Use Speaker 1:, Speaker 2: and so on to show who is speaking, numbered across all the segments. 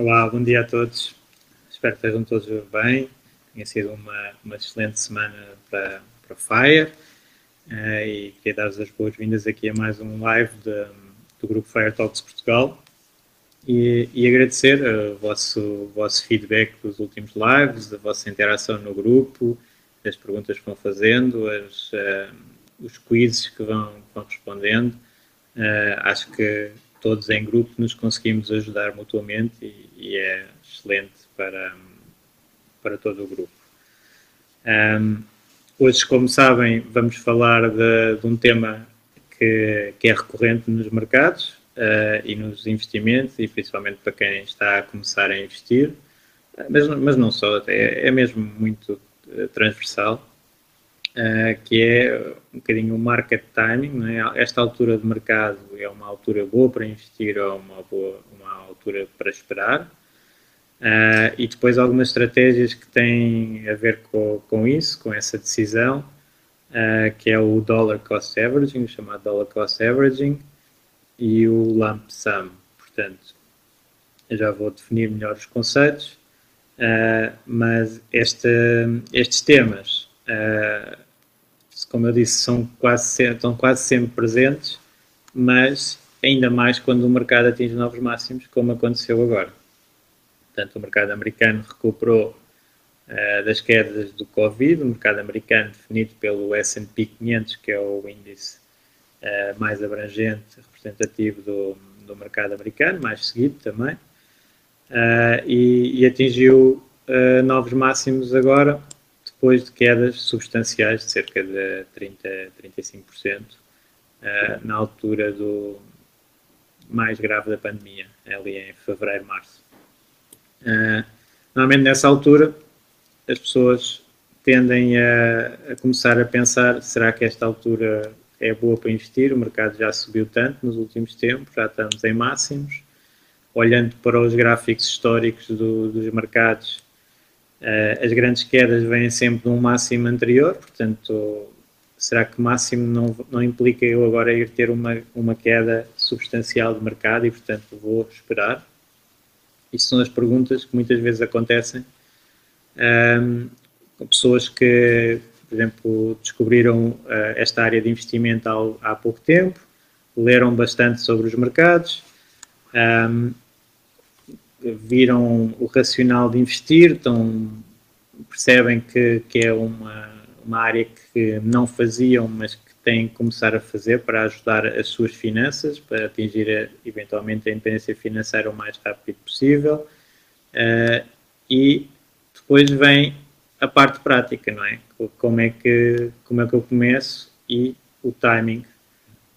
Speaker 1: Olá, bom dia a todos. Espero que estejam todos bem. Tenha sido uma, uma excelente semana para, para Fire uh, e queria dar-vos as boas-vindas aqui a mais um live de, do grupo Fire Talks Portugal e, e agradecer o vosso, vosso feedback dos últimos lives, a vossa interação no grupo, as perguntas que vão fazendo, as, uh, os quizzes que vão, vão respondendo. Uh, acho que todos em grupo nos conseguimos ajudar mutuamente e, e é excelente para, para todo o grupo. Um, hoje, como sabem, vamos falar de, de um tema que, que, é recorrente nos mercados uh, e nos investimentos, e principalmente para quem está a começar a investir, mas, mas não só, é, é mesmo muito uh, transversal. Uh, que é um bocadinho o market timing. É? Esta altura de mercado é uma altura boa para investir ou uma, boa, uma altura para esperar. Uh, e depois algumas estratégias que têm a ver com, com isso, com essa decisão, uh, que é o Dollar Cost Averaging, chamado Dollar Cost Averaging, e o Lump Sum. Portanto, já vou definir melhor os conceitos, mas este, estes temas Uh, como eu disse, são quase, estão quase sempre presentes, mas ainda mais quando o mercado atinge novos máximos, como aconteceu agora. Portanto, o mercado americano recuperou uh, das quedas do Covid, o mercado americano definido pelo S&P 500, que é o índice uh, mais abrangente, representativo do, do mercado americano, mais seguido também, uh, e, e, atingiu novos máximos agora, depois de quedas substanciais de cerca de 30, 35% uh, na altura do mais grave da pandemia, ali em fevereiro, março. Uh, normalmente nessa altura as pessoas tendem a, a, começar a pensar, será que esta altura é boa para investir? O mercado já subiu tanto nos últimos tempos, já estamos em máximos. Olhando para os gráficos históricos do, dos mercados, as grandes quedas vêm sempre de um máximo anterior, portanto, será que máximo não, não implica eu agora ir ter uma, uma queda substancial de mercado e, portanto, vou esperar? Isso são as perguntas que muitas vezes acontecem um, com pessoas que, por exemplo, descobriram uh, esta área de investimento há, há pouco tempo, leram bastante sobre os mercados, um, viram o racional de investir, então percebem que, que é uma, uma área que não faziam, mas que têm que começar a fazer para ajudar as suas finanças, para atingir eventualmente a independência financeira o mais rápido possível. Uh, e depois vem a parte prática, não é? Como é que, como é que eu começo e o timing.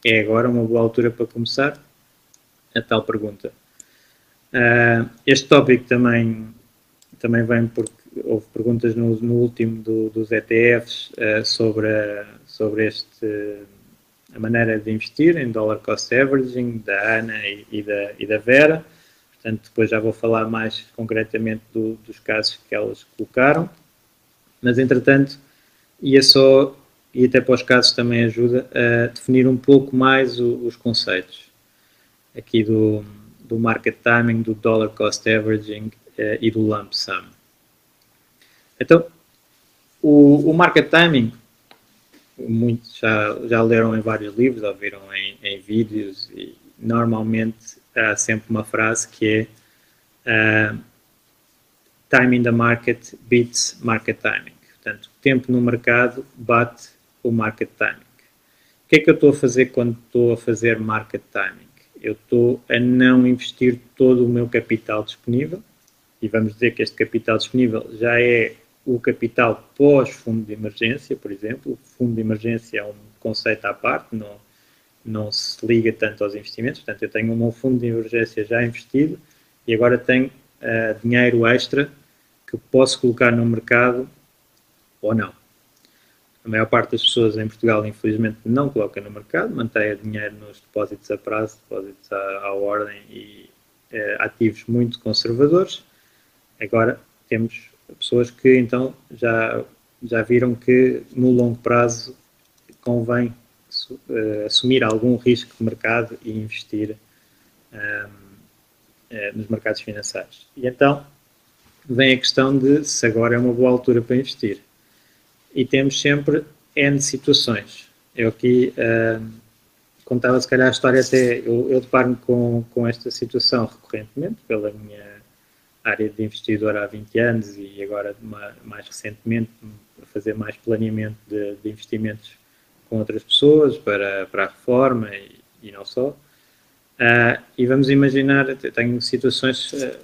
Speaker 1: É agora uma boa altura para começar? A tal pergunta. Uh, este tópico também, também vem porque houve perguntas no, no último do, dos ETFs uh, sobre, a, sobre este, a maneira de investir em dollar cost averaging da Ana e, e, da, e da Vera. Portanto, depois já vou falar mais concretamente do, dos casos que elas colocaram. Mas, entretanto, ia só, e até para os casos também ajuda, a definir um pouco mais o, os conceitos aqui do, do market timing, do dollar cost averaging uh, e do lump sum. Então, o, o market timing, muitos já, já leram em vários livros, ou viram em, em vídeos, e normalmente há sempre uma frase que é uh, time in the market beats market timing. Portanto, tempo no mercado bate o market timing. O que é que eu estou a fazer quando estou a fazer market timing? Eu estou a não investir todo o meu capital disponível, e vamos dizer que este capital disponível já é o capital pós-fundo de emergência, por exemplo. O fundo de emergência é um conceito à parte, não, não se liga tanto aos investimentos. Portanto, eu tenho o meu fundo de emergência já investido e agora tenho uh, dinheiro extra que posso colocar no mercado ou não. A maior parte das pessoas em Portugal, infelizmente, não coloca no mercado, mantém dinheiro nos depósitos a prazo, depósitos à, à ordem e uh, ativos muito conservadores. Agora temos pessoas que então já, já viram que no longo prazo convém uh, assumir algum risco de mercado e investir uh, eh, nos mercados financeiros. E então vem a questão de se agora é uma boa altura para investir. E temos sempre N situações. Eu aqui uh, contava se calhar a história até, eu, eu deparo-me com, com esta situação recorrentemente, pela minha área de investidor há 20 anos e agora mais recentemente a fazer mais planeamento de, de, investimentos com outras pessoas para, para a reforma e, e não só. Uh, e vamos imaginar, tenho situações, uh,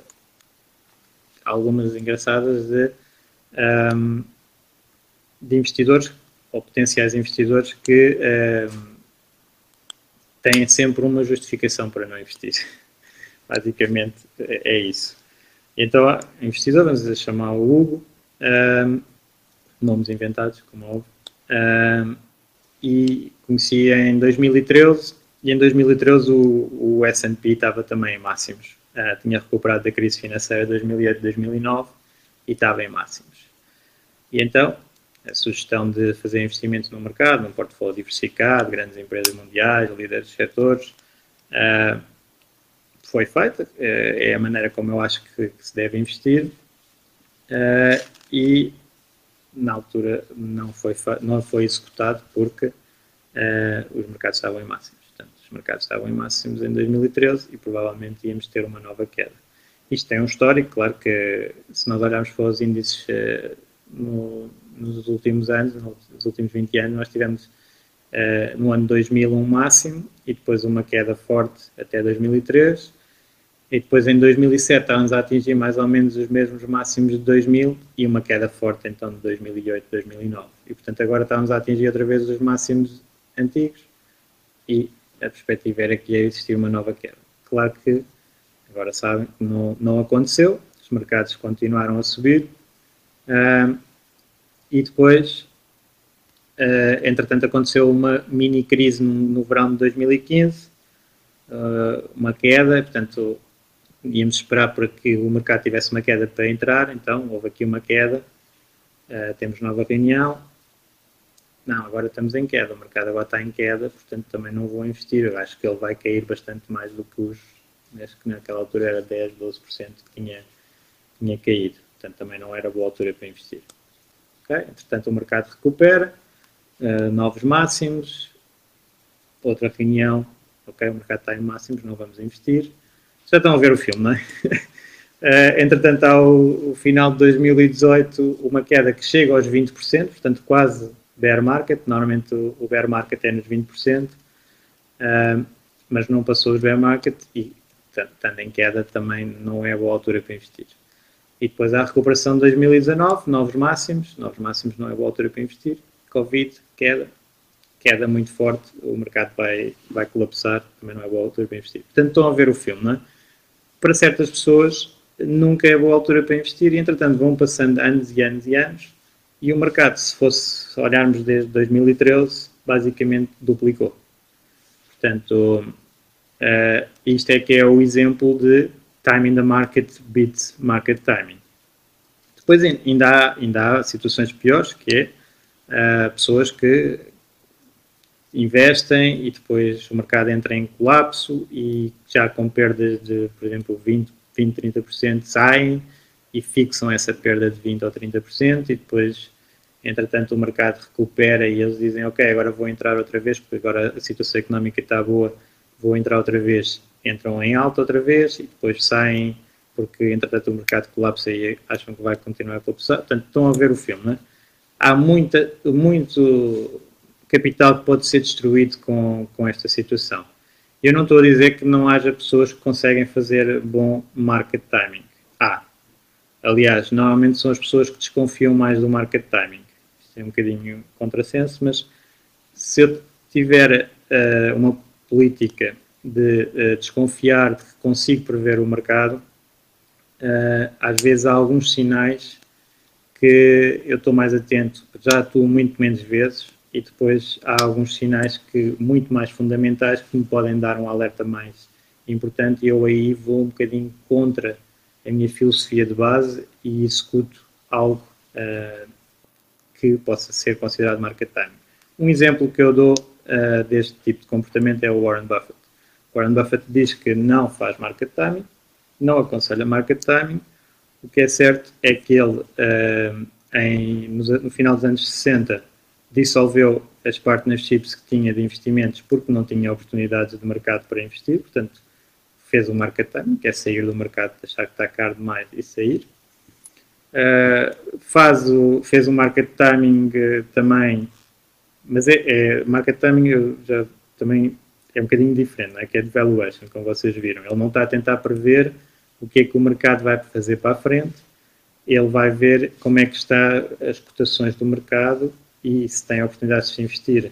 Speaker 1: algumas engraçadas, de, um, de investidores ou potenciais investidores que um, têm sempre uma justificação para não investir. Basicamente é, é isso. Então, investidor, vamos chamar o Hugo, um, nomes inventados, como óbvio, um, e conheci em 2013, e em 2013 o, o S&P estava também em máximos. Uh, tinha recuperado da crise financeira de 2008-2009 e estava em máximos. E então, a sugestão de fazer investimento no mercado, num portfólio diversificado, grandes empresas mundiais, líderes de setores, uh, foi feita, é, é a maneira como eu acho que, que se deve investir uh, e na altura não foi, não foi executado porque uh, os mercados estavam em máximos. Portanto, os mercados estavam em máximos em 2013 e provavelmente íamos ter uma nova queda. Isto tem um histórico, claro que se nós olharmos para os índices uh, no, nos últimos anos, nos últimos 20 anos, nós tivemos no ano 2000 um máximo e depois uma queda forte até 2003 e depois em 2007 estávamos a atingir mais ou menos os mesmos máximos de 2000 e uma queda forte então de 2008, 2009. E portanto agora estávamos a atingir outra vez os máximos antigos e a perspectiva era que ia existir uma nova queda. Claro que agora sabem que não, não aconteceu, os mercados continuaram a subir uh, e depois, uh, entretanto, aconteceu uma mini crise no, verão de 2015, uh, uma queda, portanto íamos esperar para que o mercado tivesse uma queda para entrar, então houve aqui uma queda, uh, temos nova reunião, não, agora estamos em queda, o mercado agora está em queda, portanto também não vou investir, eu acho que ele vai cair bastante mais do que os, acho que naquela altura era 10, 12% que tinha, tinha caído, portanto também não era boa altura para investir. Okay? Entretanto o mercado recupera, uh, novos máximos, outra reunião, o mercado está em máximos, não vamos investir, já estão a ver o filme, não é? Uh, entretanto, ao final de 2018, uma queda que chega aos 20%, portanto, quase bear market. Normalmente o, o bear market é nos 20%, uh, eh, mas não passou os bear market e, estando em queda, também não é boa altura para investir. E depois há a recuperação de 2019, novos máximos. Novos máximos não é boa altura para investir. Covid, queda, queda muito forte, o mercado vai, vai colapsar, também não é boa altura para investir. Portanto, estão a ver o filme, não é? para certas pessoas nunca é boa altura para investir e, entretanto, vão passando anos e anos e anos e o mercado, se fosse olharmos desde 2013, basicamente duplicou. Portanto, uh, isto é que é o exemplo de timing the market beats market timing. Depois ainda há, ainda há situações piores, que é uh, pessoas que investem e depois o mercado entra em colapso e já com perdas de, por exemplo, 20, 20 30% saem e fixam essa perda de 20 ou 30% e depois, entretanto, o mercado recupera e eles dizem, ok, agora vou entrar outra vez porque agora a situação económica está boa vou entrar outra vez, entram em alta outra vez e depois saem porque entretanto o mercado colapsa e acham que vai continuar a colapsar. Portanto, estão a ver o filme, não é? Há muita, muito capital que pode ser destruído com, com esta situação. Eu não estou a dizer que não haja pessoas que conseguem fazer bom market timing. Há. Aliás, normalmente são as pessoas que desconfiam mais do market timing. Isto é um bocadinho contrassenso, mas se eu tiver uh, uma política de uh, desconfiar de que consigo prever o mercado, uh, às vezes há alguns sinais que eu estou mais atento, já atuo muito menos vezes e depois há alguns sinais que muito mais fundamentais que me podem dar um alerta mais importante e eu aí vou um bocadinho contra a minha filosofia de base e executo algo uh, que possa ser considerado market timing. Um exemplo que eu dou uh, deste tipo de comportamento é o Warren Buffett. Warren Buffett diz que não faz market timing, não aconselha market timing. O que é certo é que ele, uh, em, no, no, final dos anos 60, dissolveu as partnerships que tinha de investimentos porque não tinha oportunidades de mercado para investir, portanto, fez o market timing, que é sair do mercado, achar que está caro demais e sair. Uh, faz o, fez o market timing uh, também mas é, é market timing já também é um bocadinho diferente, é? que é de valuation, como vocês viram. Ele não está a tentar prever o que é que o mercado vai fazer para a frente, ele vai ver como é que está as cotações do mercado e se tem oportunidades de investir,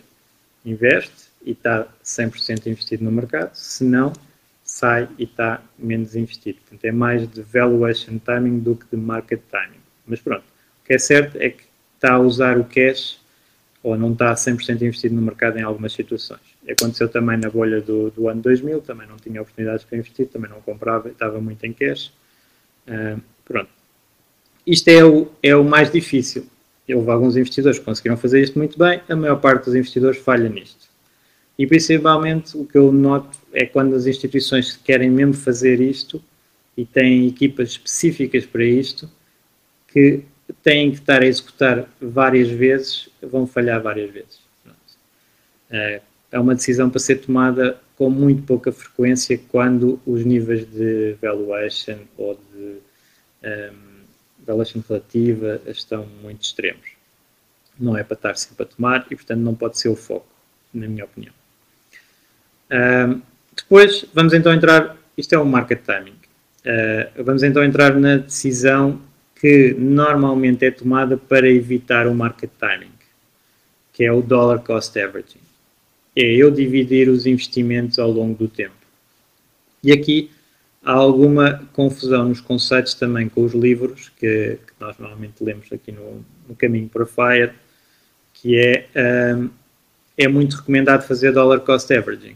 Speaker 1: investe e está 100% investido no mercado, se não, sai e está menos investido. Portanto, é mais de valuation timing do que de market timing. Mas pronto, o que é certo é que está a usar o cash ou não está 100% investido no mercado em algumas situações. Aconteceu também na bolha do, do, ano 2000, também não tinha oportunidades para investir, também não comprava, estava muito em cash. Uh, pronto. Isto é o, é o mais difícil. Houve alguns investidores que conseguiram fazer isto muito bem, a maior parte dos investidores falha nisto. E principalmente o que eu noto é quando as instituições querem mesmo fazer isto e têm equipas específicas para isto, que têm que estar a executar várias vezes, vão falhar várias vezes. É, é uma decisão para ser tomada com muito pouca frequência quando os níveis de valuation ou de um, ehm, valuation relativa estão muito extremos. Não é para estar sempre a tomar e, portanto, não pode ser o foco, na minha opinião. Um, ehm, depois, vamos então entrar, isto é um market timing, uh, vamos então entrar na decisão que normalmente é tomada para evitar o market timing, que é o dollar cost averaging. É eu dividir os investimentos ao longo do tempo. E aqui há alguma confusão nos conceitos também com os livros que, que nós normalmente lemos aqui no, no Caminho para Fire, que é, um, é muito recomendado fazer dollar cost averaging.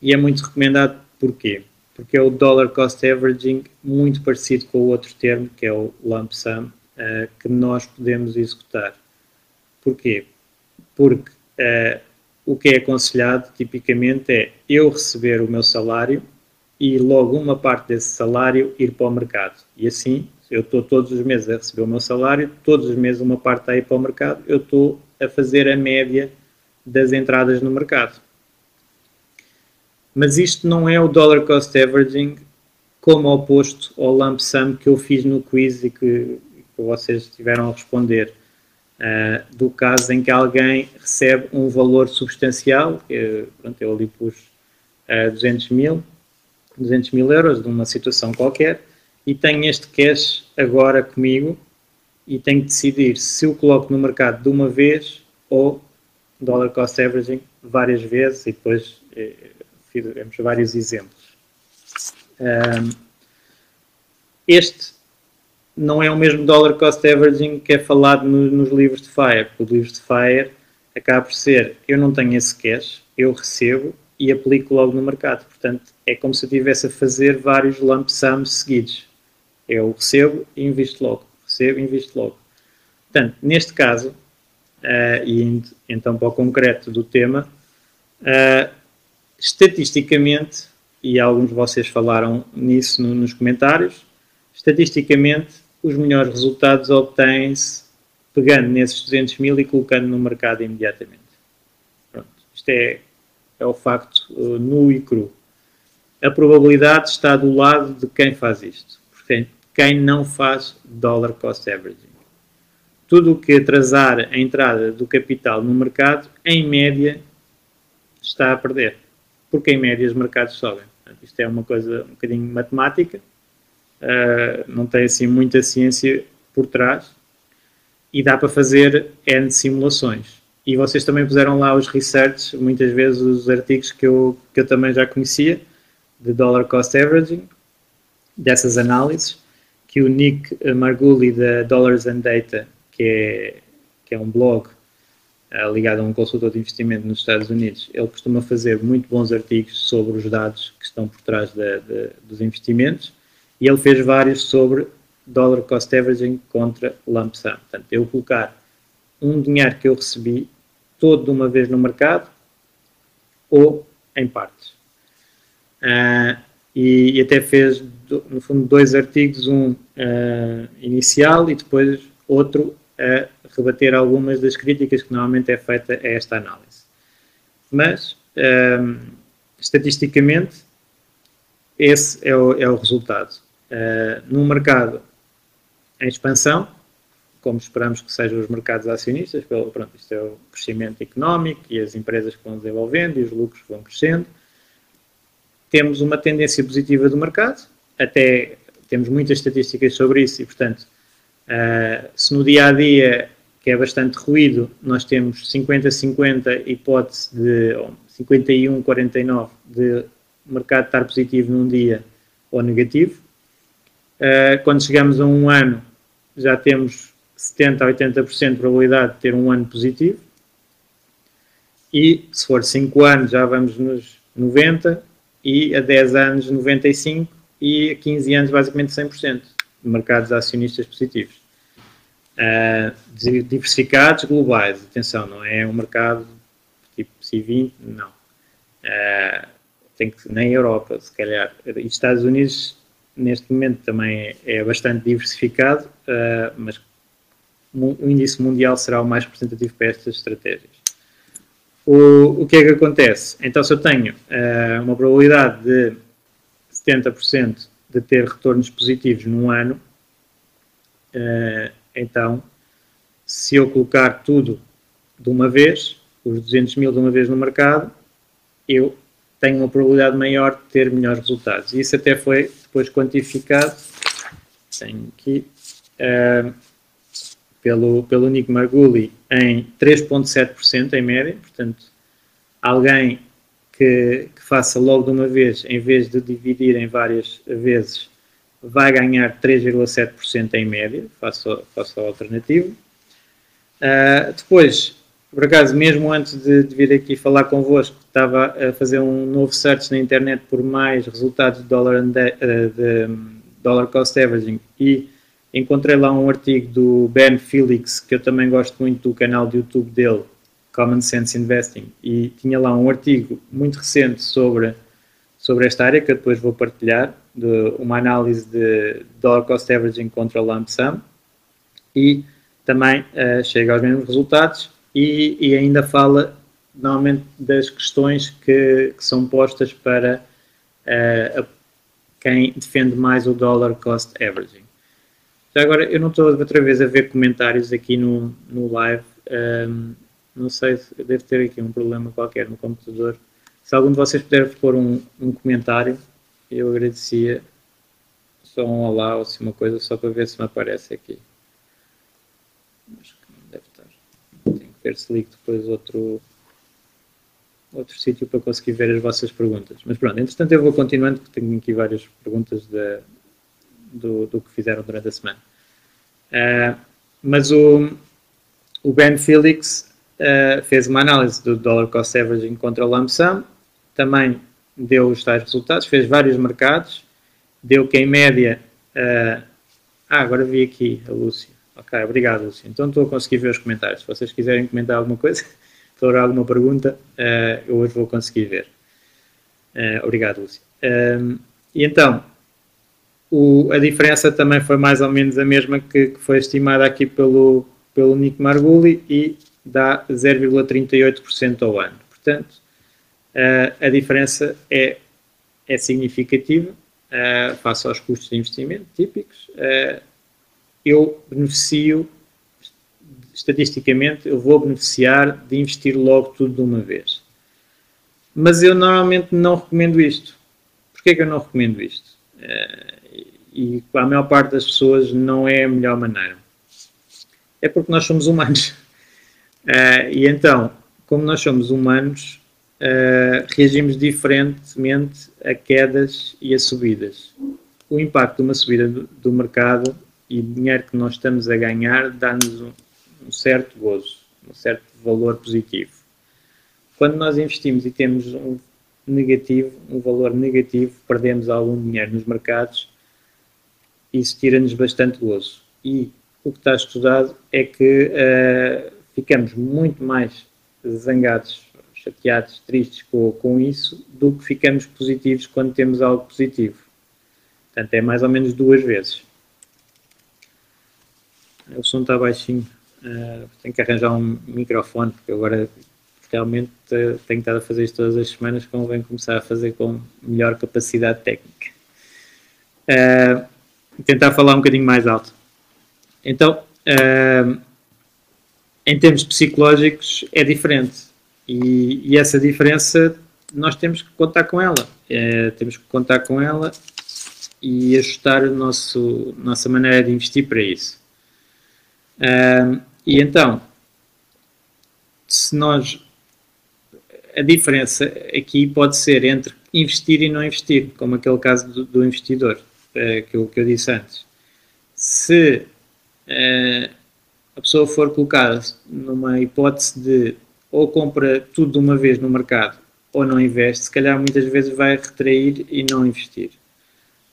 Speaker 1: E é muito recomendado porquê? porque é o dollar cost averaging muito parecido com o outro termo, que é o lump sum, uh, que nós podemos executar. Porquê? Porque uh, o que é aconselhado tipicamente é eu receber o meu salário e logo uma parte desse salário ir para o mercado. E assim, eu estou todos os meses a receber o meu salário, todos os meses uma parte está a ir para o mercado, eu estou a fazer a média das entradas no mercado. Mas isto não é o dollar cost averaging como oposto ao lump sum que eu fiz no quiz e que, que vocês tiveram a responder. Uh, do caso em que alguém recebe um valor substancial, que, pronto, eu ali pus uh, 200 mil, 200 mil euros de uma situação qualquer, e tenho este cash agora comigo e tenho que decidir se o coloco no mercado de uma vez ou dollar cost averaging várias vezes e depois eh, tivemos vários exemplos. Um, este não é o mesmo dollar cost averaging que é falado no, nos livros de FIRE, porque os livros de FIRE acaba por ser, eu não tenho esse cash, eu recebo e aplico logo no mercado. Portanto, é como se eu estivesse a fazer vários lump sums seguidos. Eu recebo e invisto logo. Recebo e invisto logo. Portanto, neste caso, uh, e indo então para o concreto do tema, uh, estatisticamente, e alguns de vocês falaram nisso no, nos comentários, estatisticamente os melhores resultados obtêm-se pegando nesses 200 mil e colocando no mercado imediatamente. Pronto, isto é é o facto uh, nu e cru. A probabilidade está do lado de quem faz isto. Portanto, quem não faz dollar cost averaging. Tudo o que atrasar a entrada do capital no mercado, em média, está a perder. Porque em média os mercados sobem. Isto é uma coisa um bocadinho matemática, uh, não tem assim muita ciência por trás e dá para fazer N simulações. E vocês também puseram lá os research, muitas vezes os artigos que eu, que eu também já conhecia, de Dollar Cost Averaging, dessas análises, que o Nick Marguli da Dollars and Data, que é, que é um blog uh, ligado a um consultor de investimento nos Estados Unidos, ele costuma fazer muito bons artigos sobre os dados que estão por trás dos investimentos e ele fez vários sobre Dollar Cost Averaging contra Lump Sum. Portanto, eu colocar um dinheiro que eu recebi todo de uma vez no mercado ou em partes. Uh, e, e, até fez, no fundo, dois artigos, um uh, inicial e depois outro a rebater algumas das críticas que normalmente é feita a esta análise. Mas, um, estatisticamente, esse é o, é o resultado. Uh, num mercado em expansão, como esperamos que sejam os mercados acionistas, pelo, pronto, isto é o crescimento económico e as empresas que vão desenvolvendo e os lucros vão crescendo. Temos uma tendência positiva do mercado, até temos muitas estatísticas sobre isso e, portanto, uh, se no dia a dia, que é bastante ruído, nós temos 50-50 hipótese de 51-49 de mercado estar positivo num dia ou negativo, uh, quando chegamos a um ano já temos 70 a 80% de probabilidade de ter um ano positivo. E se for 5 anos já vamos nos 90 e a 10 anos 95 e a 15 anos basicamente 100% de mercados acionistas positivos. Uh, diversificados globais, atenção, não é um mercado tipo C20, não. Uh, tem que Europa, se calhar. E Estados Unidos neste momento também é bastante diversificado, uh, mas o índice mundial será o mais representativo para estas estratégias. O, o que é que acontece? Então, se eu tenho uh, uma probabilidade de 70% de ter retornos positivos num ano, uh, então, se eu colocar tudo de uma vez, os 200 mil de uma vez no mercado, eu tenho uma probabilidade maior de ter melhores resultados. Isso até foi depois quantificado, tenho aqui, uh, pelo, pelo Nick Marguli em 3,7% em média, portanto, alguém que, que, faça logo de uma vez, em vez de dividir em várias vezes, vai ganhar 3,7% em média, faça, faça a alternativa. Uh, depois, por acaso, mesmo antes de, de, vir aqui falar convosco, estava a fazer um novo search na internet por mais resultados de dollar, de, eh, de dollar cost averaging e encontrei lá um artigo do Ben Felix, que eu também gosto muito do canal de YouTube dele, Common Sense Investing, e tinha lá um artigo muito recente sobre, sobre esta área, que eu depois vou partilhar, de uma análise de dollar cost averaging contra lump sum, e também uh, chega aos mesmos resultados e, e ainda fala normalmente das questões que, que são postas para uh, quem defende mais o dollar cost averaging. Já agora, eu não estou outra vez a ver comentários aqui no, no live. Um, ehm, não sei se deve ter aqui um problema qualquer no computador. Se algum de vocês puder pôr um, um comentário, eu agradecia. Só um olá ou assim uma coisa, só para ver se me aparece aqui que não deve estar. Se ligo depois outro, outro sítio para conseguir ver as vossas perguntas. Mas pronto, entretanto eu vou continuando, porque tenho aqui várias perguntas de, do, do que fizeram durante a semana. Uh, mas o, o Ben Felix uh, fez uma análise do dollar cost averaging contra o lump também deu os tais resultados, fez vários mercados, deu que em média. Uh, ah, agora vi aqui a Lúcia. Ok, obrigado, Lúcia. Então estou a conseguir ver os comentários. Se vocês quiserem comentar alguma coisa, for alguma pergunta, eu hoje vou conseguir ver. obrigado, Lúcia. e então, o, a diferença também foi mais ou menos a mesma que, que foi estimada aqui pelo, pelo Nick Marguli e dá 0,38% ao ano. Portanto, uh, a diferença é, é significativa uh, face aos custos de investimento típicos. Eu beneficio, estatisticamente, eu vou beneficiar de investir logo tudo de uma vez. Mas eu normalmente não recomendo isto. Porquê que eu não recomendo isto? e a maior parte das pessoas não é a melhor maneira. É porque nós somos humanos. e então, como nós somos humanos, uh, reagimos diferentemente a quedas e a subidas. O impacto de uma subida do mercado e o dinheiro que nós estamos a ganhar dá-nos um, um certo gozo, um certo valor positivo. Quando nós investimos e temos um negativo, um valor negativo, perdemos algum dinheiro nos mercados, isso tira-nos bastante gozo. E o que está estudado é que uh, ficamos muito mais zangados chateados, tristes com, com isso, do que ficamos positivos quando temos algo positivo. Portanto, é mais ou menos duas vezes. O som está baixinho. Uh, tenho que arranjar um microfone, porque agora realmente uh, tenho estado a fazer isto todas as semanas, convém começar a fazer com melhor capacidade técnica. Uh, tentar falar um bocadinho mais alto. Então, uh, em termos psicológicos, é diferente. E, e, essa diferença nós temos que contar com ela. Temos que contar com ela e ajustar a nossa maneira de investir para isso. Um, e então, se nós. A diferença aqui pode ser entre investir e não investir, como aquele caso do, do investidor uh, que, eu, que eu disse antes. Se uh, a pessoa for colocada numa hipótese de ou compra tudo de uma vez no mercado ou não investe, se calhar muitas vezes vai retrair e não investir.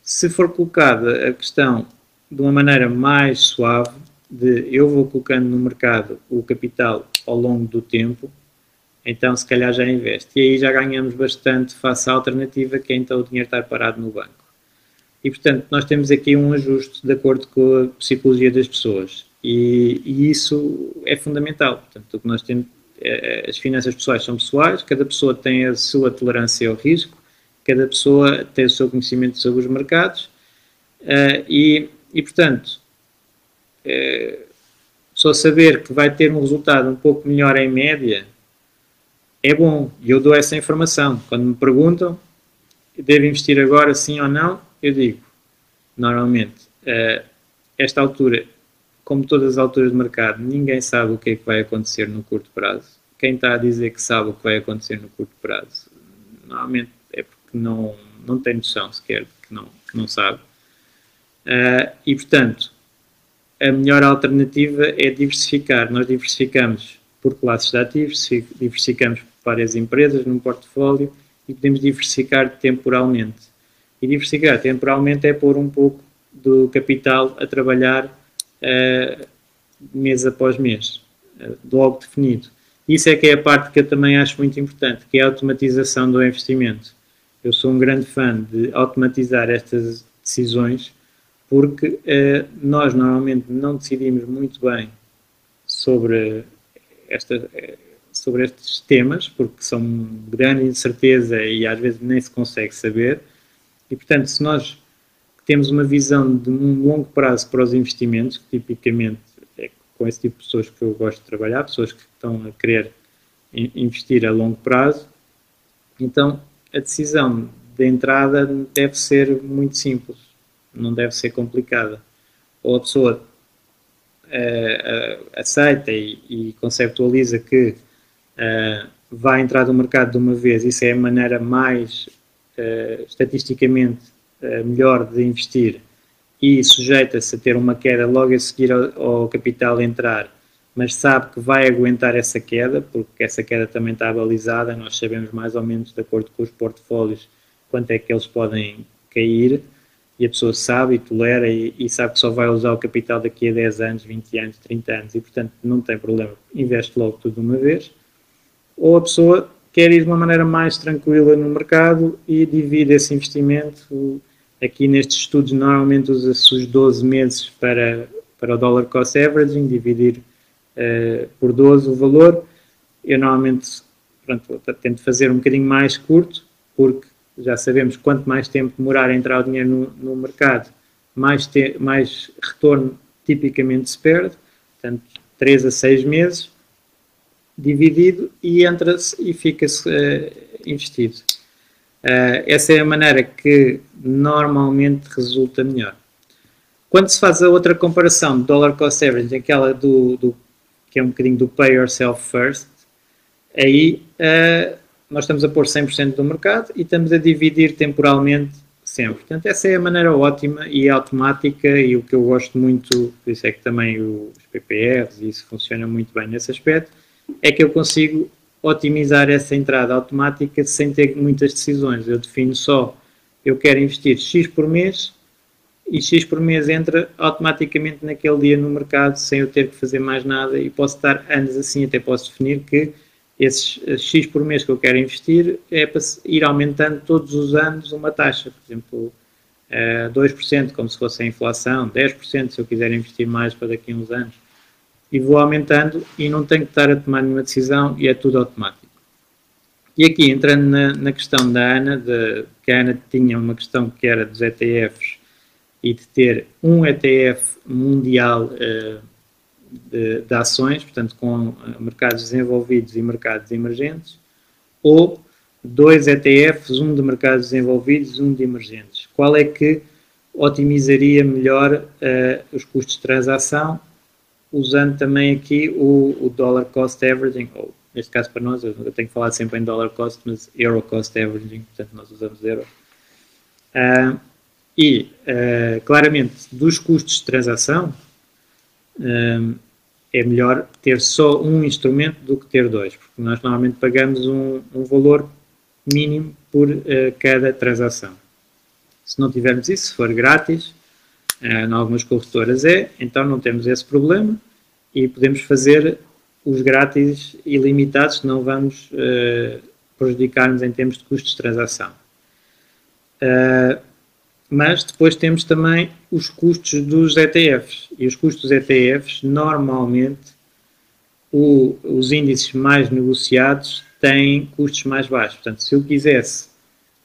Speaker 1: Se for colocada a questão de uma maneira mais suave, de eu vou colocando no mercado o capital ao longo do tempo, então se calhar já investe. E aí já ganhamos bastante face à alternativa que é então o dinheiro estar parado no banco. E portanto, nós temos aqui um ajuste de acordo com a psicologia das pessoas. E, e isso é fundamental. Portanto, o que nós temos, eh, as finanças pessoais são pessoais, cada pessoa tem a sua tolerância ao risco, cada pessoa tem o seu conhecimento sobre os mercados uh, e, e, portanto, uh, só saber que vai ter um resultado um pouco melhor em média é bom e eu dou essa informação. Quando me perguntam, devo investir agora sim ou não, eu digo, normalmente, uh, esta altura como todas as alturas de mercado, ninguém sabe o que é que vai acontecer no curto prazo. Quem está a dizer que sabe o que vai acontecer no curto prazo, normalmente é porque não, não tem noção sequer que não, que não sabe. Uh, e, portanto, a melhor alternativa é diversificar. Nós diversificamos por classes de ativos, diversificamos por várias empresas num portfólio e podemos diversificar temporalmente. E diversificar temporalmente é pôr um pouco do capital a trabalhar uh, mês após mês, uh, logo definido. Isso é que é a parte que eu também acho muito importante, que é a automatização do investimento. Eu sou um grande fã de automatizar estas decisões, porque uh, nós normalmente não decidimos muito bem sobre, esta, sobre estes temas, porque são grande incerteza e às vezes nem se consegue saber. E, portanto, se nós temos uma visão de um longo prazo para os investimentos, que tipicamente é com esse tipo de pessoas que eu gosto de trabalhar, pessoas que estão a querer investir a longo prazo. Então, a decisão de entrada deve ser muito simples, não deve ser complicada. Ou a pessoa uh, aceita e, e, conceptualiza que uh, vai entrar no mercado de uma vez, isso é a maneira mais estatisticamente melhor de investir e sujeita-se a ter uma queda logo a seguir ao, ao, capital entrar, mas sabe que vai aguentar essa queda, porque essa queda também está balizada, nós sabemos mais ou menos, de acordo com os portfólios, quanto é que eles podem cair, e a pessoa sabe e tolera e, e sabe que só vai usar o capital daqui a 10 anos, 20 anos, 30 anos, e portanto não tem problema, investe logo tudo de uma vez. Ou a pessoa quer ir de uma maneira mais tranquila no mercado e divide esse investimento Aqui nestes estudos normalmente usa-se os 12 meses para, para o dollar cost averaging, dividir uh, por 12 o valor. Eu normalmente pronto, tento fazer um bocadinho mais curto, porque já sabemos quanto mais tempo demorar a entrar o dinheiro no, no mercado, mais, te, mais retorno tipicamente se perde, portanto, 3 a 6 meses, dividido e entra-se e fica-se uh, investido. Uh, essa é a maneira que normalmente resulta melhor. Quando se faz a outra comparação de dollar cost average, aquela do, do que é um bocadinho do pay yourself first, aí uh, nós estamos a pôr 100% do mercado e estamos a dividir temporalmente sempre. Portanto, essa é a maneira ótima e automática e o que eu gosto muito, por isso é que também os PPRs, e isso funciona muito bem nesse aspecto, é que eu consigo otimizar essa entrada automática sem ter muitas decisões. Eu defino só, eu quero investir X por mês e X por mês entra automaticamente naquele dia no mercado sem eu ter que fazer mais nada e posso estar anos assim, até posso definir que esses X por mês que eu quero investir é para ir aumentando todos os anos uma taxa, por exemplo, 2%, como se fosse a inflação, 10% se eu quiser investir mais para daqui a uns anos e vou aumentando e não tenho que estar a tomar nenhuma decisão e é tudo automático. E aqui, entrando na, na questão da Ana, de, que a Ana tinha uma questão que era dos ETFs e de ter um ETF mundial uh, de, de, ações, portanto, com uh, mercados desenvolvidos e mercados emergentes, ou dois ETFs, um de mercados desenvolvidos e um de emergentes. Qual é que otimizaria melhor uh, os custos de transação usando também aqui o, o dollar cost averaging, ou neste caso para nós, eu tenho falado sempre em dollar cost, mas euro cost averaging, portanto nós usamos euro. Uh, e, uh, claramente, dos custos de transação, é melhor ter só um instrumento do que ter dois, porque nós normalmente pagamos um, um valor mínimo por cada transação. Se não tivermos isso, se for grátis, em algumas corretoras é, então não temos esse problema e podemos fazer os grátis ilimitados, não vamos uh, prejudicar-nos em termos de custos de transação. Uh, mas depois temos também os custos dos ETFs. E os custos dos ETFs, normalmente, o, os índices mais negociados têm custos mais baixos. Portanto, se eu quisesse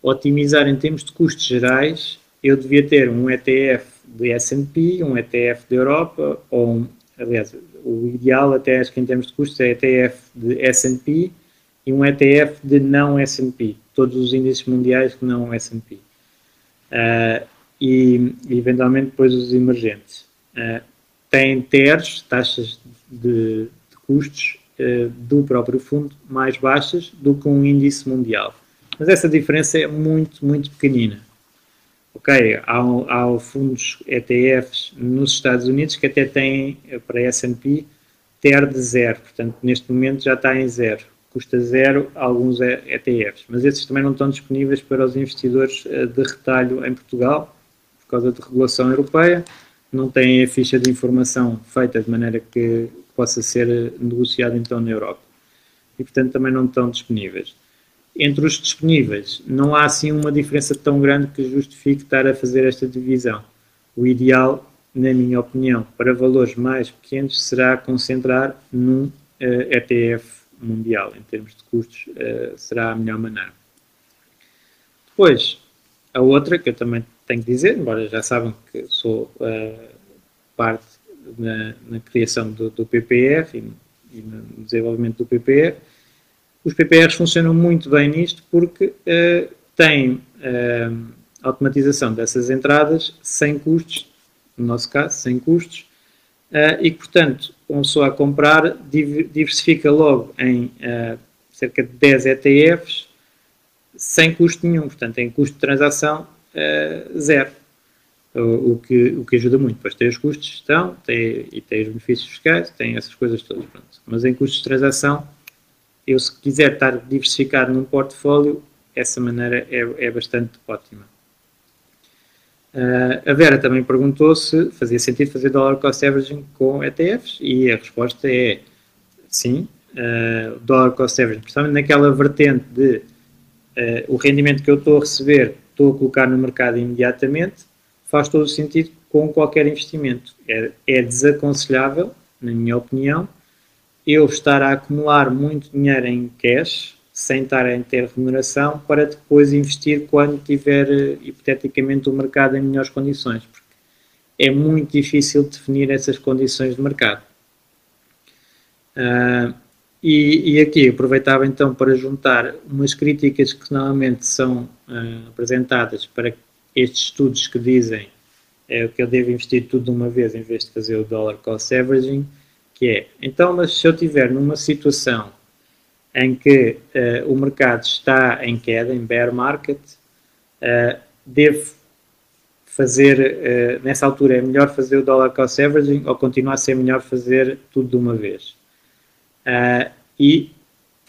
Speaker 1: otimizar em termos de custos gerais, eu devia ter um ETF de S&P, um ETF da Europa, ou um, aliás, o ideal até acho que em termos de custos é ETF de S&P e um ETF de não S&P, todos os índices mundiais que não S&P. Uh, e, eventualmente depois os emergentes. Uh, têm TERs, taxas de, de custos uh, do próprio fundo mais baixas do que um índice mundial. Mas essa diferença é muito, muito pequenina. Ok, há, há fundos ETFs nos Estados Unidos que até têm para S&P TER de zero, portanto neste momento já está em zero, custa zero alguns ETFs, mas esses também não estão disponíveis para os investidores eh, de retalho em Portugal, por causa de regulação europeia, não têm a ficha de informação feita de maneira que possa ser eh, negociado então na Europa. E portanto também não estão disponíveis. Entre os disponíveis, não há assim uma diferença tão grande que justifique estar a fazer esta divisão. O ideal, na minha opinião, para valores mais pequenos será concentrar num uh, eh, ETF mundial, em termos de custos, uh, será a melhor maneira. Depois, a outra que eu também tenho que dizer, embora já sabem que sou uh, parte na, na, criação do, do e, e no desenvolvimento do PPR, os PPRs funcionam muito bem nisto porque uh, têm automatização dessas entradas sem custos, no nosso caso, sem custos, e que, portanto, uma pessoa a comprar diversifica logo em cerca de 10 ETFs sem custo nenhum, portanto, em custo de transação zero. O, que, o que ajuda muito. Depois tem os custos de gestão tem, e tem os benefícios fiscais, tem essas coisas todas. Pronto. Mas em custos de transação eu se quiser estar diversificado num portfólio, essa maneira é, é bastante ótima. Uh, a Vera também perguntou se fazia sentido fazer dollar cost averaging com ETFs e a resposta é sim. Uh, dollar cost averaging, principalmente naquela vertente de uh, o rendimento que eu estou a receber, estou a colocar no mercado imediatamente, faz todo o sentido com qualquer investimento. É, é desaconselhável, na minha opinião, eu estar a acumular muito dinheiro em cash, sem estar a ter remuneração para depois investir quando tiver hipoteticamente o mercado em melhores condições, porque é muito difícil definir essas condições de mercado. Uh, e, e, aqui aproveitava então para juntar umas críticas que normalmente são uh, apresentadas para estes estudos que dizem é, que eu devo investir tudo de uma vez em vez de fazer o dollar cost averaging, que é, então, mas se eu estiver numa situação em que uh, o mercado está em queda, em bear market, uh, devo fazer, nessa altura é melhor fazer o dollar cost averaging ou continua a ser melhor fazer tudo de uma vez? Uh, e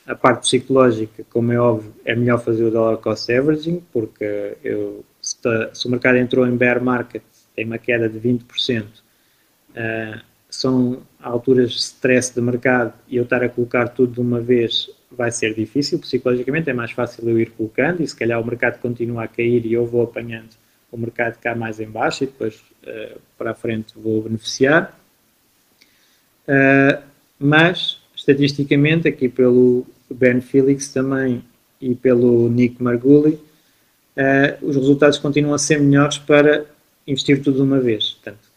Speaker 1: a parte psicológica, como é óbvio, é melhor fazer o dollar cost averaging, porque eu, se, se o mercado entrou em bear market, tem uma queda de 20%, uh, são alturas de stress de mercado e eu estar a colocar tudo de uma vez vai ser difícil psicologicamente, é mais fácil eu ir colocando e se calhar o mercado continua a cair e eu vou apanhando o mercado cá mais em baixo e depois uh, para a frente vou beneficiar. Uh, mas estatisticamente, aqui pelo Ben Felix também e pelo Nick Margulli, uh, os resultados continuam a ser melhores para investir tudo de uma vez. Portanto,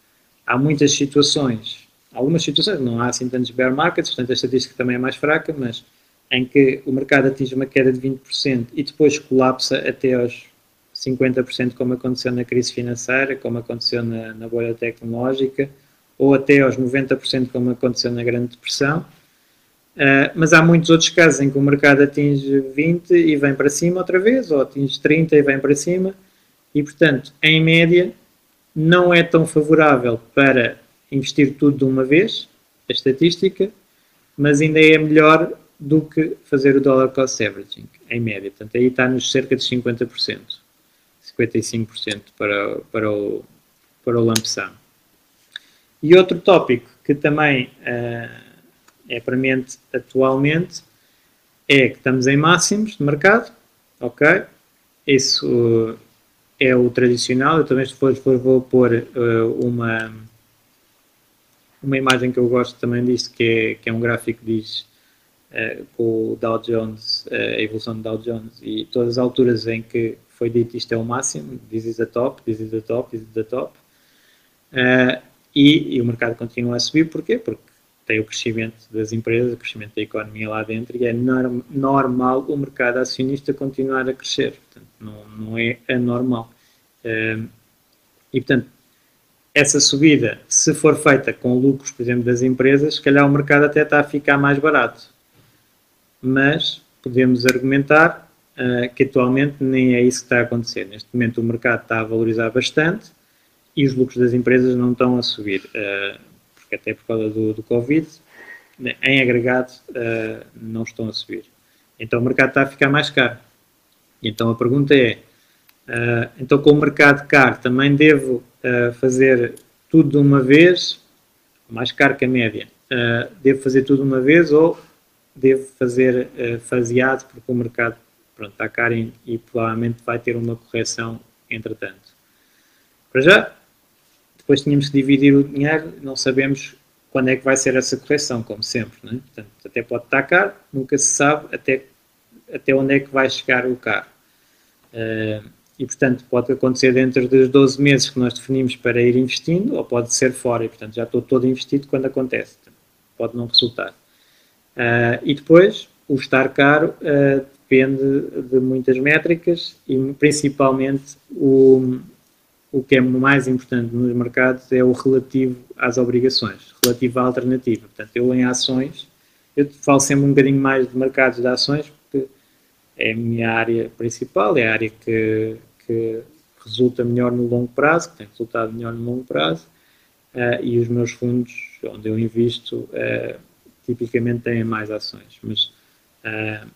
Speaker 1: há muitas situações, algumas situações, não há assim tantos bear markets, portanto a estatística também é mais fraca, mas em que o mercado atinge uma queda de 20% e depois colapsa até aos 50%, como aconteceu na crise financeira, como aconteceu na, na bolha tecnológica, ou até aos 90%, como aconteceu na Grande Depressão, Uh, mas há muitos outros casos em que o mercado atinge 20 e vem para cima outra vez, ou atinge 30 e vem para cima, e portanto, em média, não é tão favorável para investir tudo de uma vez, a estatística, mas ainda é melhor do que fazer o dollar cost averaging, em média. Portanto, aí está nos cerca de 50%, 55% para, para, o, para o lump sum. E outro tópico que também uh, é premente atualmente é que estamos em máximos de mercado, ok? Isso é o tradicional. Eu também depois vou pôr uh, uma, uma imagem que eu gosto também disso, que é, que é um gráfico que diz uh, com o Dow Jones, uh, a evolução do Dow Jones e todas as alturas em que foi dito isto é o máximo, this is the top, this is the top, this is the top. E, e, o mercado continua a subir, porquê? Porque tem o crescimento das empresas, o crescimento da economia lá dentro e é norm, normal o mercado acionista continuar a crescer. Portanto, não, não é anormal. E, portanto, essa subida, se for feita com lucros, por exemplo, das empresas, se calhar o mercado até está a ficar mais barato. Mas podemos argumentar uh, que atualmente nem é isso que está a acontecer. Neste momento o mercado está a valorizar bastante e os lucros das empresas não estão a subir. Uh, até por causa do, do Covid, em agregado, uh, não estão a subir. Então o mercado está a ficar mais caro. Então a pergunta é: uh, então com o mercado caro também devo uh, fazer tudo de uma vez, mais caro que a média? devo fazer tudo de uma vez ou devo fazer faseado porque o mercado pronto, está caro e, e provavelmente vai ter uma correção entretanto? Para já, depois tínhamos que dividir o dinheiro, não sabemos quando é que vai ser essa correção, como sempre. Né? Portanto, até pode estar caro, nunca se sabe até, até onde é que vai chegar o carro. E, portanto, pode acontecer dentro dos 12 meses que nós definimos para ir investindo, ou pode ser fora, e, portanto, já estou todo investido quando acontece. Pode não resultar. Uh, e depois, o estar caro uh, depende de muitas métricas e, principalmente, o, o que é mais importante nos mercados é o relativo às obrigações, relativo à alternativa. Portanto, eu em ações, eu falo sempre um bocadinho mais de mercados de ações, porque é a minha área principal, é a área que, que resulta melhor no longo prazo, que tem resultado melhor no longo prazo, uh, e os meus fundos, onde eu invisto, uh, tipicamente têm mais ações. Mas uh,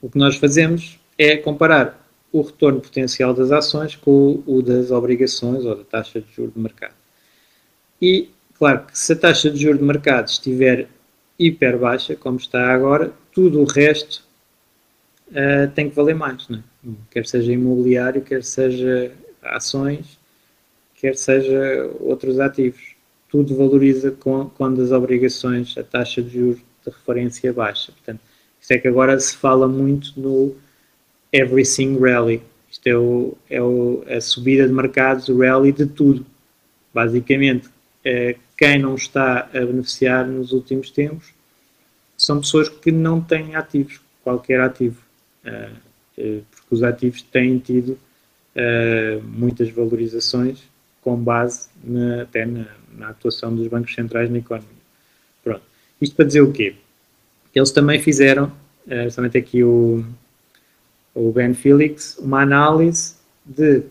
Speaker 1: o que nós fazemos é comparar o retorno potencial das ações com o das obrigações ou da taxa de juros de mercado. E, claro, que se a taxa de juros de mercado estiver hiper baixa, como está agora, tudo o resto tem que valer mais, não é? Quer seja imobiliário, quer seja ações, quer seja outros ativos. Tudo valoriza quando as obrigações, a taxa de juros de referência baixa. Portanto, Isso é que agora se fala muito no Everything Rally. Isto é, o, é o, a subida de mercados, o rally de tudo. Basicamente, é, quem não está a beneficiar nos últimos tempos são pessoas que não têm ativos, qualquer ativo. Uh, porque os ativos têm tido uh, muitas valorizações com base na, até na, na, atuação dos bancos centrais na economia. Pronto. Isto para dizer o quê? Eles também fizeram, uh, justamente aqui o, o Ben Felix, uma análise de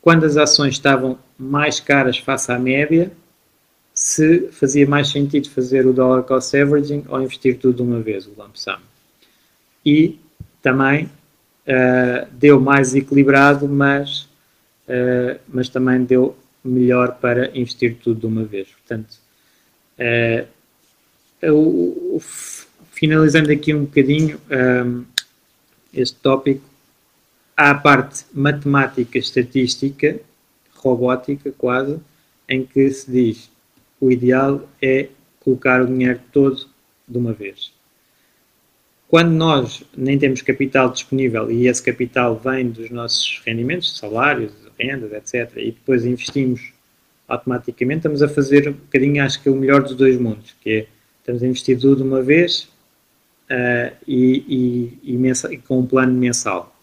Speaker 1: quando as ações estavam mais caras face à média, se fazia mais sentido fazer o dollar cost averaging ou investir tudo de uma vez, o lump sum. E também uh, deu mais equilibrado, mas, uh, mas também deu melhor para investir tudo de uma vez. Portanto, uh, o, finalizando aqui um bocadinho um, este tópico, há a parte matemática, estatística, robótica quase, em que se diz o ideal é colocar o dinheiro todo de uma vez. Quando nós nem temos capital disponível e esse capital vem dos nossos rendimentos, salários, rendas, etc., e depois investimos automaticamente, estamos a fazer um bocadinho, acho que, o melhor dos dois mundos, que é, estamos a investir tudo de uma vez uh, e, e, e, mensal, e, com um plano mensal.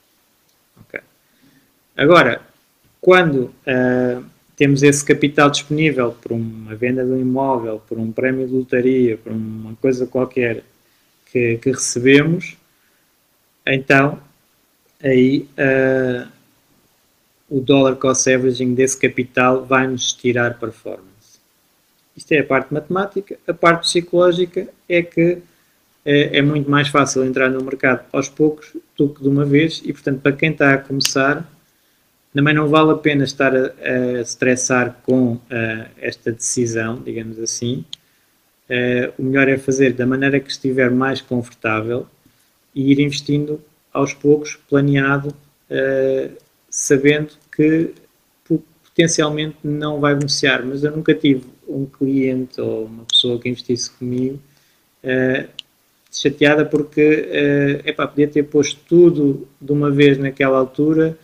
Speaker 1: Okay. Agora, quando uh, temos esse capital disponível por uma venda de um imóvel, por um prémio de lotaria, por uma coisa qualquer que, que recebemos, então aí uh, o dollar cost averaging desse capital vai nos tirar performance. Isto é a parte matemática. A parte psicológica é que é, é, muito mais fácil entrar no mercado aos poucos do que de uma vez e, portanto, para quem está a começar, também não vale a pena estar a, estressar com uh, esta decisão, digamos assim, uh, o melhor é fazer da maneira que estiver mais confortável e ir investindo aos poucos, planeado, uh, sabendo que potencialmente não vai beneficiar. Mas eu nunca tive um cliente ou uma pessoa que investisse comigo uh, chateada porque uh, epá, podia ter posto tudo de uma vez naquela altura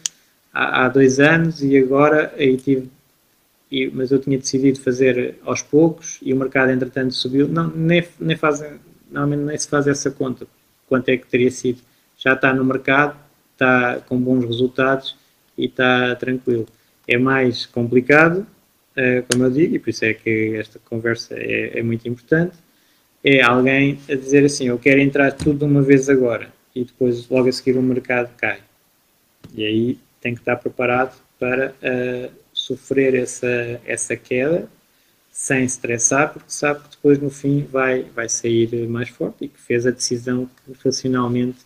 Speaker 1: há, há dois anos e agora aí tive e, mas eu tinha decidido fazer aos poucos e o mercado entretanto subiu. Não, nem, nem fazem, normalmente nem se faz essa conta, quanto é que teria sido. Já está no mercado, está com bons resultados e está tranquilo. É mais complicado, uh, como eu digo, e por isso é que esta conversa é, é muito importante. É alguém a dizer assim: Eu quero entrar tudo de uma vez agora, e depois logo a seguir o mercado cai. E aí tem que estar preparado para. Uh, sofrer essa, essa queda sem estressar, porque sabe que depois no fim vai, vai sair mais forte e que fez a decisão que racionalmente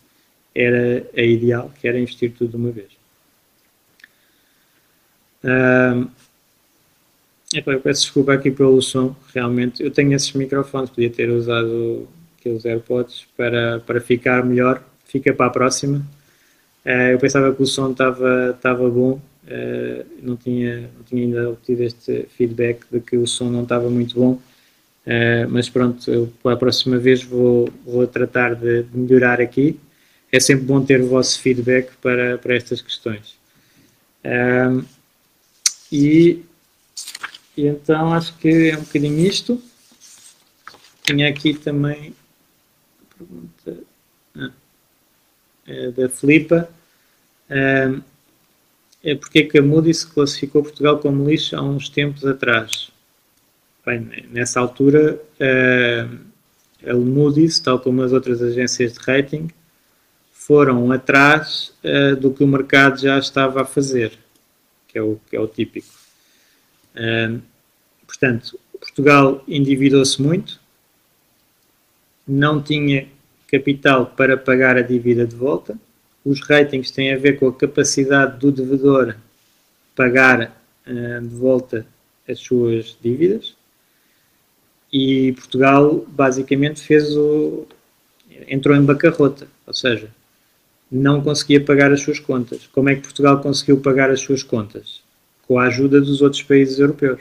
Speaker 1: era a ideal, que era investir tudo de uma vez. Um, eu peço desculpa aqui pelo som, realmente. Eu tenho esses microfones, podia ter usado aqueles AirPods para, para ficar melhor. Fica para a próxima. Uh, eu pensava que o som estava bom, Uh, não, tinha, não tinha ainda obtido este feedback de que o som não estava muito bom, uh, mas pronto, eu para a próxima vez vou, vou tratar de, de, melhorar aqui. É sempre bom ter o vosso feedback para, para estas questões. Uh, e, e, então acho que é um bocadinho isto. Tinha aqui também a pergunta ah, é da Filipa é porque é que a Moody's classificou Portugal como lixo há uns tempos atrás. Bem, nessa altura, uh, a Moody's, tal como as outras agências de rating, foram atrás uh, do que o mercado já estava a fazer, que é o, que é o típico. Uh, portanto, Portugal endividou-se muito, não tinha capital para pagar a dívida de volta, os ratings têm a ver com a capacidade do devedor pagar uh, de volta as suas dívidas e Portugal basicamente fez o entrou em bancarrota, ou seja, não conseguia pagar as suas contas. Como é que Portugal conseguiu pagar as suas contas? Com a ajuda dos outros países europeus,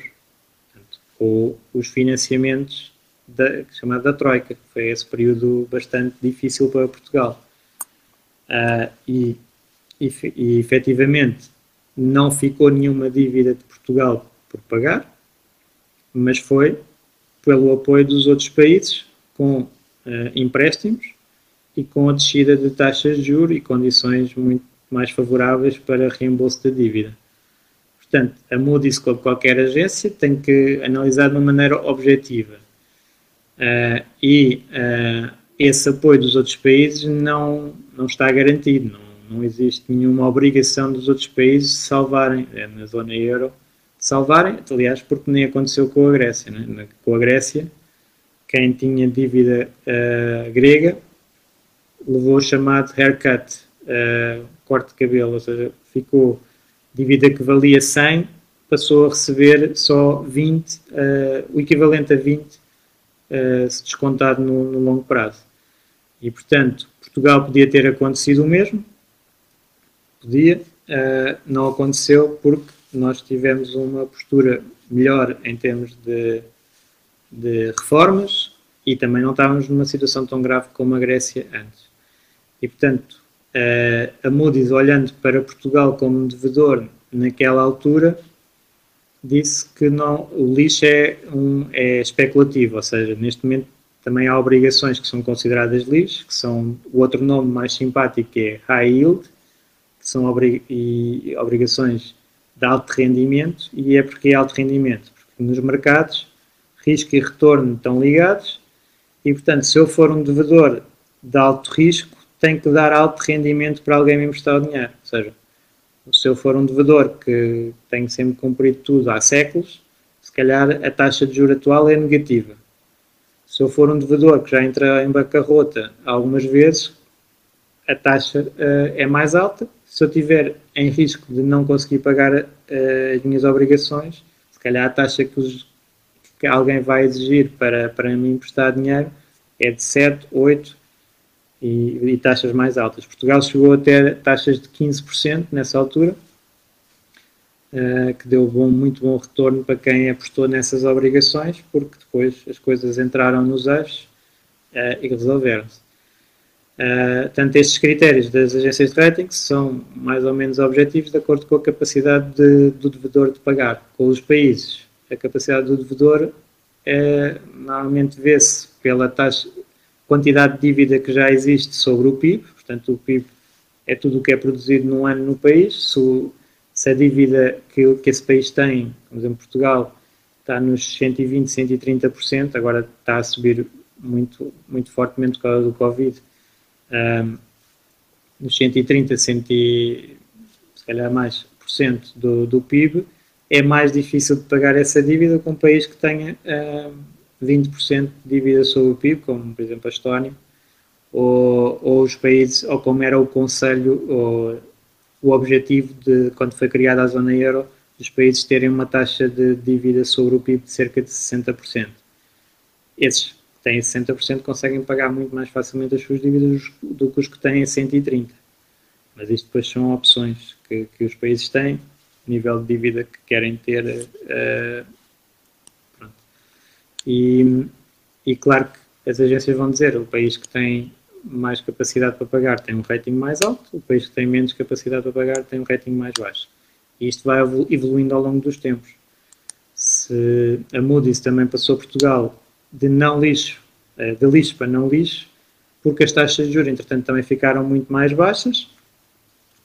Speaker 1: Portanto, com os financiamentos da, chamado da Troika, foi esse período bastante difícil para Portugal. Uh, e, e, e efetivamente não ficou nenhuma dívida de Portugal por pagar, mas foi pelo apoio dos outros países com uh, empréstimos e com a descida de taxas de juros e condições muito mais favoráveis para reembolso da dívida. Portanto, a Moody's, como qualquer agência, tem que analisar de uma maneira objetiva. Uh, e esse apoio dos outros países não, não está garantido. Não, não existe nenhuma obrigação dos outros países salvarem, é, na zona euro, salvarem, aliás, porque nem aconteceu com a Grécia. Né? Com a Grécia, quem tinha dívida uh, grega levou o chamado haircut, corte de cabelo, ou seja, ficou dívida que valia 100, passou a receber só 20, uh, eh, o equivalente a 20, uh, se descontado no, no, longo prazo. E, portanto, Portugal podia ter acontecido o mesmo, podia, uh, não aconteceu porque nós tivemos uma postura melhor em termos de, de reformas e também não estávamos numa situação tão grave como a Grécia antes. E, portanto, Uh, a Moody's, olhando para Portugal como devedor naquela altura, disse que não, o lixo é, um, é especulativo, ou seja, neste momento também há obrigações que são consideradas lixo, que são o outro nome mais simpático é high yield, que são obrig e obrigações de alto rendimento, e é porque é alto rendimento, porque nos mercados risco e retorno estão ligados, e portanto, se eu for um devedor de alto risco, tem que dar alto rendimento para alguém me emprestar o dinheiro. Ou seja, se eu for um devedor que tem sempre cumprido tudo há séculos, se calhar a taxa de juros atual é negativa. Se eu for um devedor que já entra em bancarrota algumas vezes, a taxa uh, é mais alta. Se eu tiver em risco de não conseguir pagar uh, as minhas obrigações, se calhar a taxa que, os, que alguém vai exigir para, para me emprestar dinheiro é de 7, 8, e, e, taxas mais altas. Portugal chegou a ter taxas de 15% nessa altura, uh, que deu bom, muito bom retorno para quem apostou nessas obrigações, porque depois as coisas entraram nos eixos uh, e resolveram-se. Uh, tanto estes critérios das agências de rating são mais ou menos objetivos de acordo com a capacidade de, do devedor de pagar. Com os países, a capacidade do devedor é, normalmente vê-se pela taxa, quantidade de dívida que já existe sobre o PIB, portanto, o PIB é tudo o que é produzido num ano no país. Se, o, se a dívida que, que, esse país tem, por exemplo, Portugal, está nos 120, 130%, agora está a subir muito, muito fortemente por causa do Covid, um, nos 130, 100, se calhar mais, por cento do, do PIB, é mais difícil de pagar essa dívida com um país que tenha um, 20% de dívida sobre o PIB, como por exemplo a Estónia, ou, ou os países, ou como era o Conselho, ou, o objetivo de quando foi criada a zona euro, os países terem uma taxa de dívida sobre o PIB de cerca de 60%. Esses que têm 60% conseguem pagar muito mais facilmente as suas dívidas do que os que têm 130%. Mas isto depois são opções que, que os países têm, nível de dívida que querem ter. Uh, e, e claro que as agências vão dizer, o país que tem mais capacidade para pagar tem um rating mais alto, o país que tem menos capacidade para pagar tem um rating mais baixo. E isto vai evoluindo ao longo dos tempos. Se a Moody's também passou Portugal de não lixo, eh, de lixo para não lixo, porque as taxas de juros, entretanto, também ficaram muito mais baixas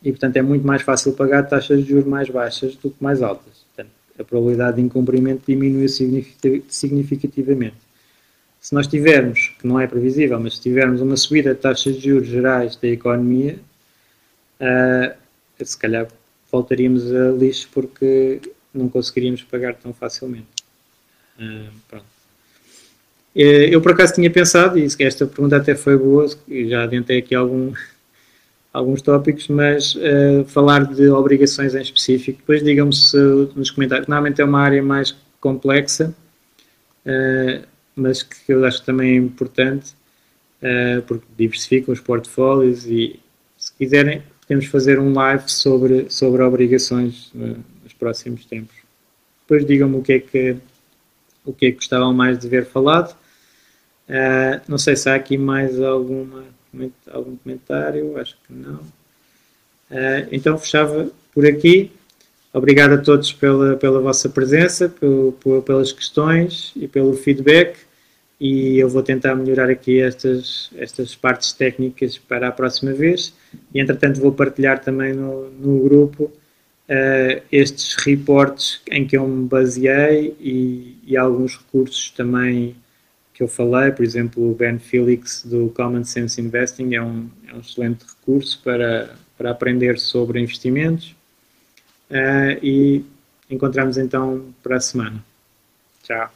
Speaker 1: e, portanto, é muito mais fácil pagar taxas de juros mais baixas do que mais altas a probabilidade de incumprimento diminui significativamente. Se nós tivermos, que não é previsível, mas se tivermos uma subida de taxas de juros gerais da economia, uh, se calhar voltaríamos a lixo porque não conseguiríamos pagar tão facilmente. Uh, pronto. Eh, eu por acaso tinha pensado, e esta pergunta até foi boa, já adiantei aqui algum, alguns tópicos, mas uh, falar de obrigações em específico. Depois digam-me nos comentários. Normalmente é uma área mais complexa, uh, mas que eu acho que também é importante, uh, porque diversificam os portfólios e se quiserem podemos fazer um live sobre, sobre obrigações nos próximos tempos. Depois digam-me o que é que o que é que gostavam mais de ver falado Uh, não sei se há aqui mais alguma, algum comentário, acho que não. Uh, então fechava por aqui. Obrigado a todos pela, pela vossa presença, pelo, pelas questões e pelo feedback. E eu vou tentar melhorar aqui estas, estas partes técnicas para a próxima vez. E entretanto, vou partilhar também no, no grupo uh, estes reportes em que eu me baseei e, e alguns recursos também que eu falei, por exemplo, o Ben Felix do Common Sense Investing é um, é um excelente recurso para, para aprender sobre investimentos. Uh, e encontramos então para a semana. Tchau.